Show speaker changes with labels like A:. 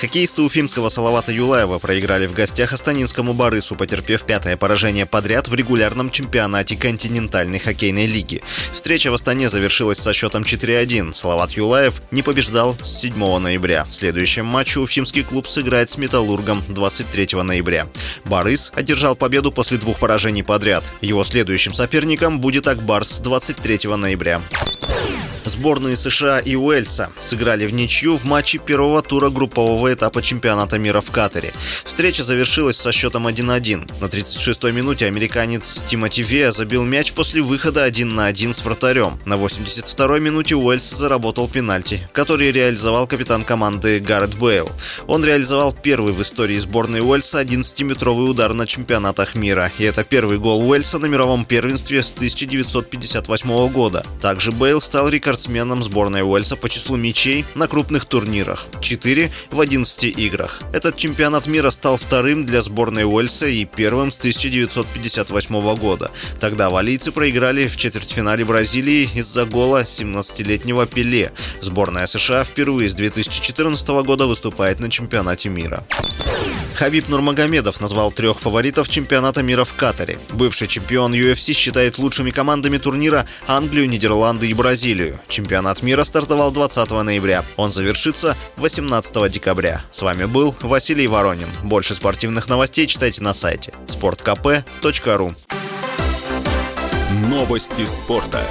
A: Хоккеисты уфимского Салавата Юлаева проиграли в гостях Астанинскому Барысу, потерпев пятое поражение подряд в регулярном чемпионате континентальной хоккейной лиги. Встреча в Астане завершилась со счетом 4-1. Салават Юлаев не побеждал с 7 ноября. В следующем матче уфимский клуб сыграет с Металлургом 23 ноября. Барыс одержал победу после двух поражений подряд. Его следующим соперником будет Акбарс 23 ноября. Сборные США и Уэльса сыграли в ничью в матче первого тура группового этапа чемпионата мира в Катаре. Встреча завершилась со счетом 1-1. На 36-й минуте американец Тимоти Вея забил мяч после выхода 1 на 1 с вратарем. На 82-й минуте Уэльс заработал пенальти, который реализовал капитан команды Гаррет Бейл. Он реализовал первый в истории сборной Уэльса 11-метровый удар на чемпионатах мира. И это первый гол Уэльса на мировом первенстве с 1958 года. Также Бейл стал рекордсменом спортсменом сборной Уэльса по числу мячей на крупных турнирах – 4 в 11 играх. Этот чемпионат мира стал вторым для сборной Уэльса и первым с 1958 года. Тогда валийцы проиграли в четвертьфинале Бразилии из-за гола 17-летнего Пеле. Сборная США впервые с 2014 года выступает на чемпионате мира. Хабиб Нурмагомедов назвал трех фаворитов чемпионата мира в Катаре. Бывший чемпион UFC считает лучшими командами турнира Англию, Нидерланды и Бразилию. Чемпионат мира стартовал 20 ноября. Он завершится 18 декабря. С вами был Василий Воронин. Больше спортивных новостей читайте на сайте sportkp.ru
B: Новости спорта.